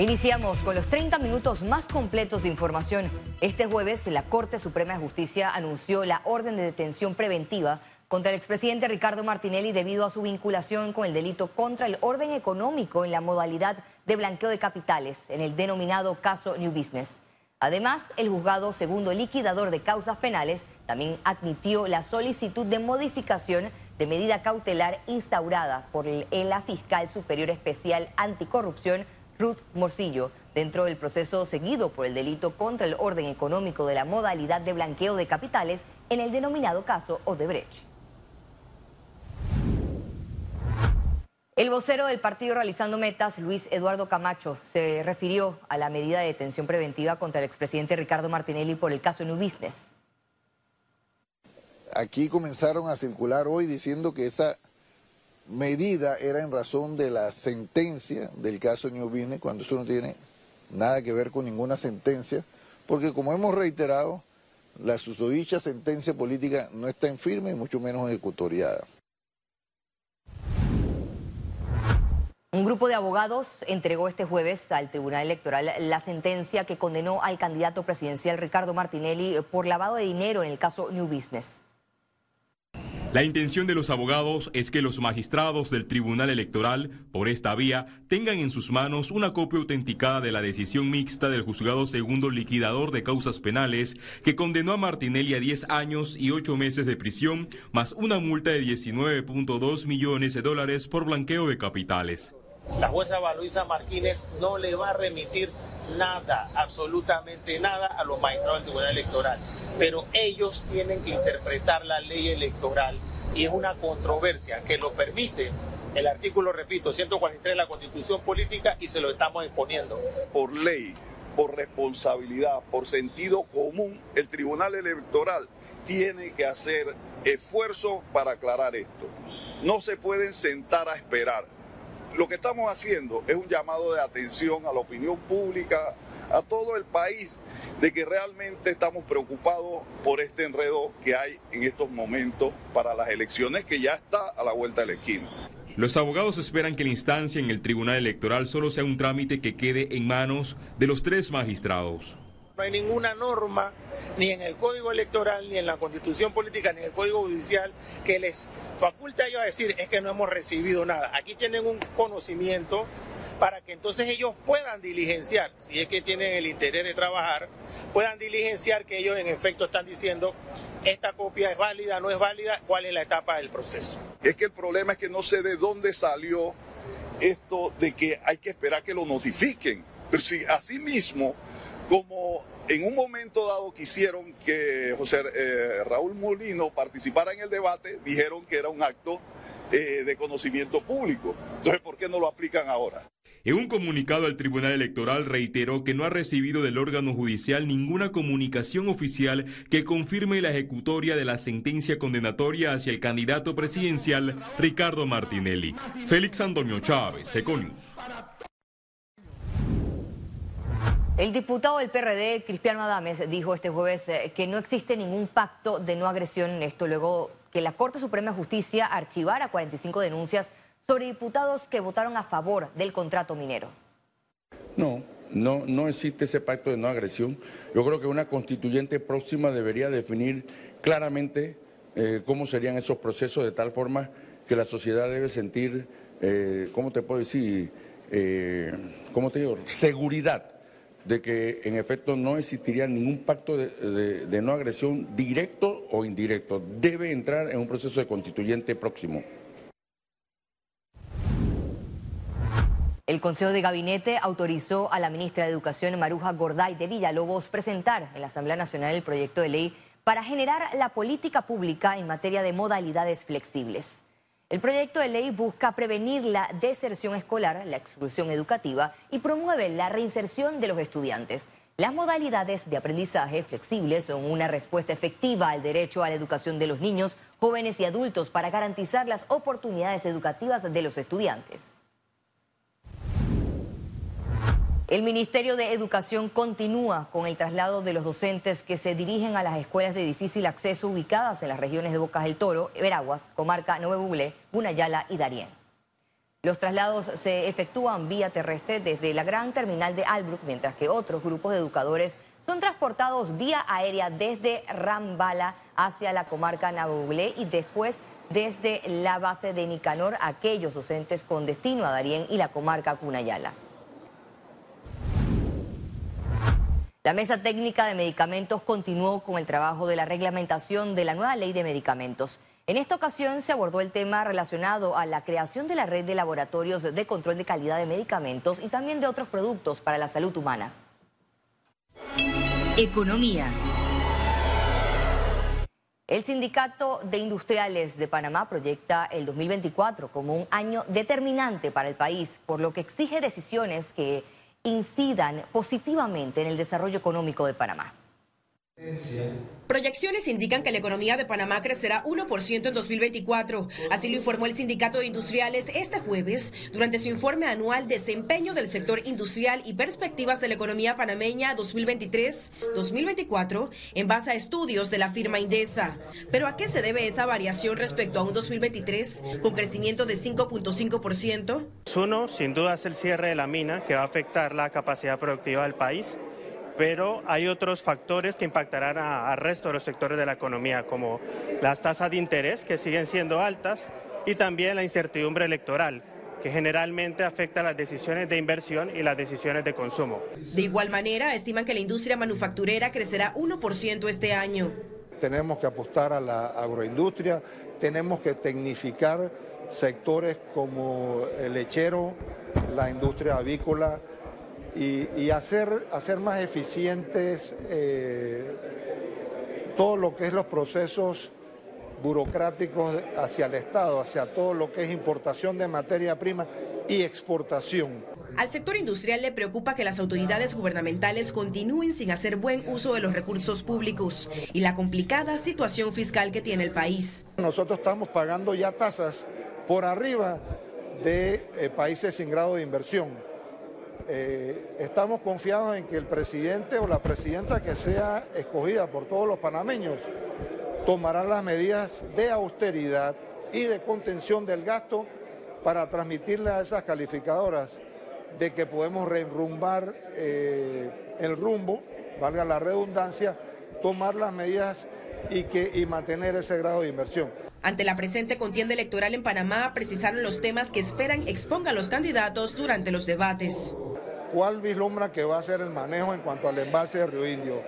Iniciamos con los 30 minutos más completos de información. Este jueves, la Corte Suprema de Justicia anunció la orden de detención preventiva contra el expresidente Ricardo Martinelli debido a su vinculación con el delito contra el orden económico en la modalidad de blanqueo de capitales, en el denominado caso New Business. Además, el juzgado segundo liquidador de causas penales también admitió la solicitud de modificación de medida cautelar instaurada por la fiscal superior especial anticorrupción Ruth Morcillo dentro del proceso seguido por el delito contra el orden económico de la modalidad de blanqueo de capitales en el denominado caso Odebrecht. El vocero del partido Realizando Metas, Luis Eduardo Camacho, se refirió a la medida de detención preventiva contra el expresidente Ricardo Martinelli por el caso New Business. Aquí comenzaron a circular hoy diciendo que esa medida era en razón de la sentencia del caso New Business, cuando eso no tiene nada que ver con ninguna sentencia, porque como hemos reiterado, la susodicha sentencia política no está en firme y mucho menos ejecutoriada. Un grupo de abogados entregó este jueves al Tribunal Electoral la sentencia que condenó al candidato presidencial Ricardo Martinelli por lavado de dinero en el caso New Business. La intención de los abogados es que los magistrados del Tribunal Electoral, por esta vía, tengan en sus manos una copia autenticada de la decisión mixta del juzgado segundo liquidador de causas penales que condenó a Martinelli a 10 años y 8 meses de prisión, más una multa de 19.2 millones de dólares por blanqueo de capitales. La jueza Valoisa Martínez no le va a remitir nada, absolutamente nada a los magistrados del Tribunal Electoral. Pero ellos tienen que interpretar la ley electoral y es una controversia que lo permite el artículo, repito, 143 de la Constitución Política y se lo estamos exponiendo. Por ley, por responsabilidad, por sentido común, el Tribunal Electoral tiene que hacer esfuerzo para aclarar esto. No se pueden sentar a esperar lo que estamos haciendo es un llamado de atención a la opinión pública, a todo el país, de que realmente estamos preocupados por este enredo que hay en estos momentos para las elecciones que ya está a la vuelta de la esquina. Los abogados esperan que la instancia en el Tribunal Electoral solo sea un trámite que quede en manos de los tres magistrados. No hay ninguna norma, ni en el Código Electoral, ni en la Constitución Política, ni en el Código Judicial, que les faculta a ellos a decir es que no hemos recibido nada. Aquí tienen un conocimiento para que entonces ellos puedan diligenciar, si es que tienen el interés de trabajar, puedan diligenciar que ellos en efecto están diciendo esta copia es válida, no es válida, cuál es la etapa del proceso. Es que el problema es que no sé de dónde salió esto de que hay que esperar que lo notifiquen. Pero si así mismo como en un momento dado quisieron que José eh, Raúl Molino participara en el debate, dijeron que era un acto eh, de conocimiento público. Entonces, ¿por qué no lo aplican ahora? En un comunicado al Tribunal Electoral reiteró que no ha recibido del órgano judicial ninguna comunicación oficial que confirme la ejecutoria de la sentencia condenatoria hacia el candidato presidencial Ricardo Martinelli. Félix Antonio Chávez, Econius. El diputado del PRD, Cristiano Adames, dijo este jueves eh, que no existe ningún pacto de no agresión en esto, luego que la Corte Suprema de Justicia archivara 45 denuncias sobre diputados que votaron a favor del contrato minero. No, no, no existe ese pacto de no agresión. Yo creo que una constituyente próxima debería definir claramente eh, cómo serían esos procesos de tal forma que la sociedad debe sentir, eh, ¿cómo te puedo decir? ¿Cómo te digo? Seguridad de que en efecto no existiría ningún pacto de, no agresión directo o indirecto. Debe entrar en un proceso de constituyente próximo. El Consejo de Gabinete autorizó a la ministra de Educación, Maruja Gorday de Villalobos, presentar en la Asamblea Nacional el proyecto de ley para generar la política pública en materia de modalidades flexibles. El proyecto de ley busca prevenir la deserción escolar, la exclusión educativa y promueve la reinserción de los estudiantes. Las modalidades de aprendizaje flexibles son una respuesta efectiva al derecho a la educación de los niños, jóvenes y adultos para garantizar las oportunidades educativas de los estudiantes. El Ministerio de Educación continúa con el traslado de los docentes que se dirigen a las escuelas de difícil acceso ubicadas en las regiones de Bocas del Toro, Veraguas, Comarca Nueve Buglé, Gunayala y Darién. Los traslados se efectúan vía terrestre desde la gran terminal de Albrook, mientras que otros grupos de educadores son transportados vía aérea desde Rambala hacia la comarca Nabublé y después desde la base de Nicanor aquellos docentes con destino a Darién y la comarca Cunayala. La mesa técnica de medicamentos continuó con el trabajo de la reglamentación de la nueva ley de medicamentos. En esta ocasión se abordó el tema relacionado a la creación de la red de laboratorios de control de calidad de medicamentos y también de otros productos para la salud humana. Economía. El Sindicato de Industriales de Panamá proyecta el 2024 como un año determinante para el país, por lo que exige decisiones que incidan positivamente en el desarrollo económico de Panamá. Proyecciones indican que la economía de Panamá crecerá 1% en 2024. Así lo informó el Sindicato de Industriales este jueves durante su informe anual Desempeño del sector industrial y perspectivas de la economía panameña 2023-2024 en base a estudios de la firma Indesa. Pero ¿a qué se debe esa variación respecto a un 2023 con crecimiento de 5.5%? Uno, sin duda, es el cierre de la mina que va a afectar la capacidad productiva del país pero hay otros factores que impactarán al resto de los sectores de la economía, como las tasas de interés, que siguen siendo altas, y también la incertidumbre electoral, que generalmente afecta las decisiones de inversión y las decisiones de consumo. De igual manera, estiman que la industria manufacturera crecerá 1% este año. Tenemos que apostar a la agroindustria, tenemos que tecnificar sectores como el lechero, la industria avícola, y, hacer, hacer más eficientes eh, todo lo que es los procesos burocráticos hacia el Estado, hacia todo lo que es importación de materia prima y exportación. Al sector industrial le preocupa que las autoridades gubernamentales continúen sin hacer buen uso de los recursos públicos y la complicada situación fiscal que tiene el país. Nosotros estamos pagando ya tasas por arriba de eh, países sin grado de inversión. Eh, estamos confiados en que el presidente o la presidenta que sea escogida por todos los panameños tomará las medidas de austeridad y de contención del gasto para transmitirle a esas calificadoras de que podemos reenrumbar eh, el rumbo, valga la redundancia, tomar las medidas y, que, y mantener ese grado de inversión. Ante la presente contienda electoral en Panamá, precisaron los temas que esperan expongan los candidatos durante los debates. ¿Cuál vislumbra que va a ser el manejo en cuanto al envase de Río Indio?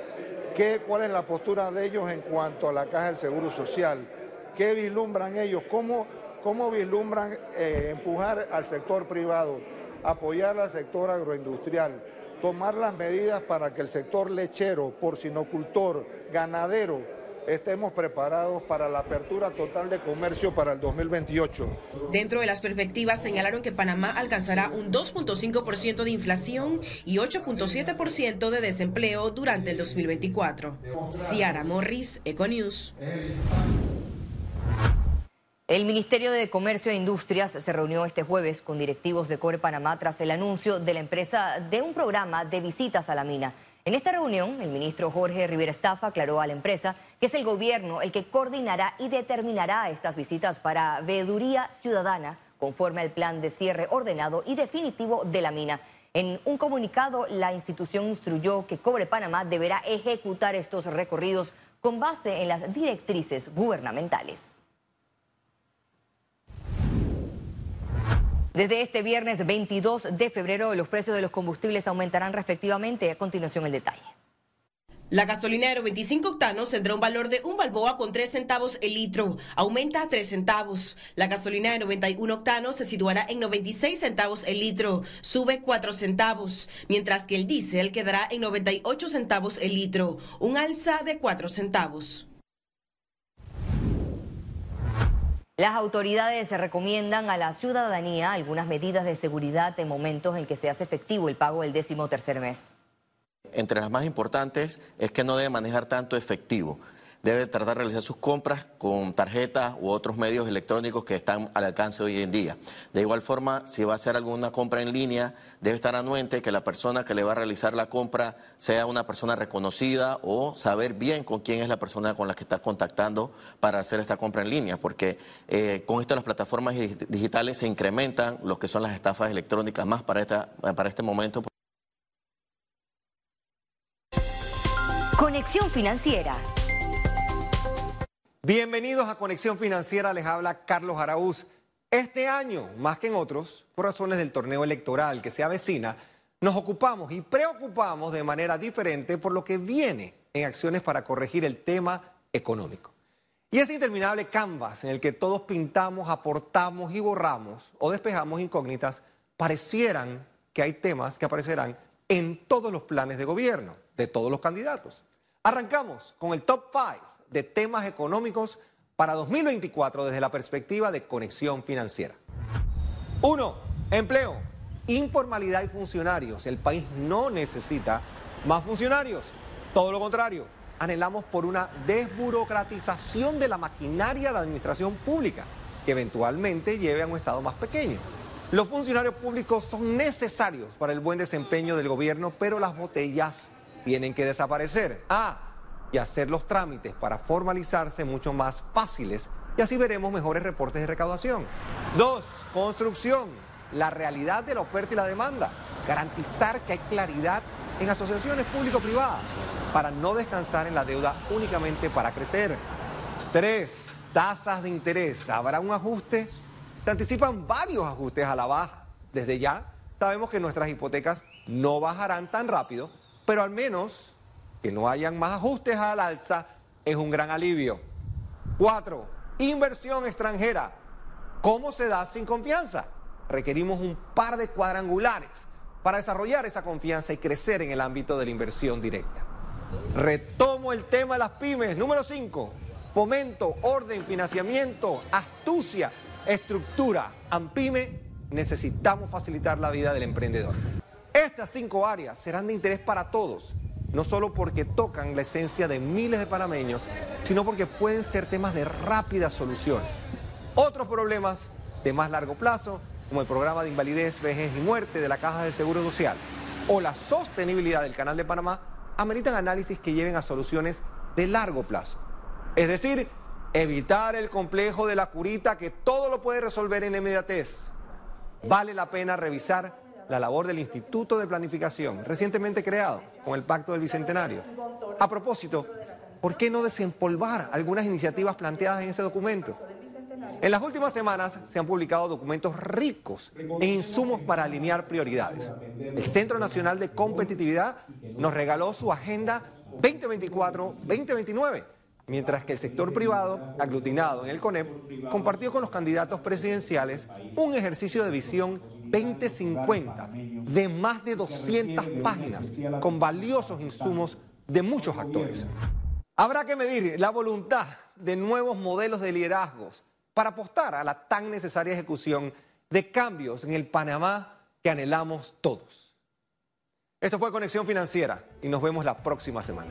¿Qué, ¿Cuál es la postura de ellos en cuanto a la caja del Seguro Social? ¿Qué vislumbran ellos? ¿Cómo, cómo vislumbran eh, empujar al sector privado, apoyar al sector agroindustrial, tomar las medidas para que el sector lechero, porcinocultor, ganadero, estemos preparados para la apertura total de comercio para el 2028. Dentro de las perspectivas señalaron que Panamá alcanzará un 2.5% de inflación y 8.7% de desempleo durante el 2024. Ciara Morris, Econews. El Ministerio de Comercio e Industrias se reunió este jueves con directivos de Core Panamá tras el anuncio de la empresa de un programa de visitas a la mina. En esta reunión, el ministro Jorge Rivera Estafa aclaró a la empresa que es el gobierno el que coordinará y determinará estas visitas para veeduría ciudadana conforme al plan de cierre ordenado y definitivo de la mina. En un comunicado, la institución instruyó que Cobre Panamá deberá ejecutar estos recorridos con base en las directrices gubernamentales. Desde este viernes 22 de febrero, los precios de los combustibles aumentarán respectivamente. A continuación, el detalle. La gasolina de 25 octanos tendrá un valor de un balboa con 3 centavos el litro, aumenta a 3 centavos. La gasolina de 91 octanos se situará en 96 centavos el litro, sube 4 centavos, mientras que el diésel quedará en 98 centavos el litro, un alza de 4 centavos. Las autoridades recomiendan a la ciudadanía algunas medidas de seguridad en momentos en que se hace efectivo el pago del décimo tercer mes. Entre las más importantes es que no debe manejar tanto efectivo. Debe tratar de realizar sus compras con tarjetas u otros medios electrónicos que están al alcance hoy en día. De igual forma, si va a hacer alguna compra en línea, debe estar anuente que la persona que le va a realizar la compra sea una persona reconocida o saber bien con quién es la persona con la que está contactando para hacer esta compra en línea, porque eh, con esto las plataformas digitales se incrementan lo que son las estafas electrónicas más para, esta, para este momento. Conexión Financiera. Bienvenidos a Conexión Financiera, les habla Carlos Araúz. Este año, más que en otros, por razones del torneo electoral que se avecina, nos ocupamos y preocupamos de manera diferente por lo que viene en acciones para corregir el tema económico. Y ese interminable canvas en el que todos pintamos, aportamos y borramos o despejamos incógnitas, parecieran que hay temas que aparecerán en todos los planes de gobierno de todos los candidatos. Arrancamos con el top 5 de temas económicos para 2024 desde la perspectiva de conexión financiera. 1. Empleo, informalidad y funcionarios. El país no necesita más funcionarios. Todo lo contrario, anhelamos por una desburocratización de la maquinaria de la administración pública, que eventualmente lleve a un Estado más pequeño. Los funcionarios públicos son necesarios para el buen desempeño del gobierno, pero las botellas tienen que desaparecer. Ah, y hacer los trámites para formalizarse mucho más fáciles y así veremos mejores reportes de recaudación. Dos, construcción, la realidad de la oferta y la demanda. Garantizar que hay claridad en asociaciones público-privadas para no descansar en la deuda únicamente para crecer. Tres, tasas de interés. ¿Habrá un ajuste? Se anticipan varios ajustes a la baja. Desde ya sabemos que nuestras hipotecas no bajarán tan rápido pero al menos que no hayan más ajustes al alza es un gran alivio. Cuatro, inversión extranjera. ¿Cómo se da sin confianza? Requerimos un par de cuadrangulares para desarrollar esa confianza y crecer en el ámbito de la inversión directa. Retomo el tema de las pymes. Número cinco, fomento, orden, financiamiento, astucia, estructura. AMPYME, necesitamos facilitar la vida del emprendedor. Estas cinco áreas serán de interés para todos, no solo porque tocan la esencia de miles de panameños, sino porque pueden ser temas de rápidas soluciones. Otros problemas de más largo plazo, como el programa de invalidez, vejez y muerte de la Caja de Seguro Social o la sostenibilidad del Canal de Panamá, ameritan análisis que lleven a soluciones de largo plazo. Es decir, evitar el complejo de la curita que todo lo puede resolver en inmediatez. Vale la pena revisar la labor del Instituto de Planificación, recientemente creado con el Pacto del Bicentenario. A propósito, ¿por qué no desempolvar algunas iniciativas planteadas en ese documento? En las últimas semanas se han publicado documentos ricos en insumos para alinear prioridades. El Centro Nacional de Competitividad nos regaló su Agenda 2024-2029 mientras que el sector privado, aglutinado en el CONEP, compartió con los candidatos presidenciales un ejercicio de visión 2050 de más de 200 páginas con valiosos insumos de muchos actores. Habrá que medir la voluntad de nuevos modelos de liderazgos para apostar a la tan necesaria ejecución de cambios en el Panamá que anhelamos todos. Esto fue Conexión Financiera y nos vemos la próxima semana.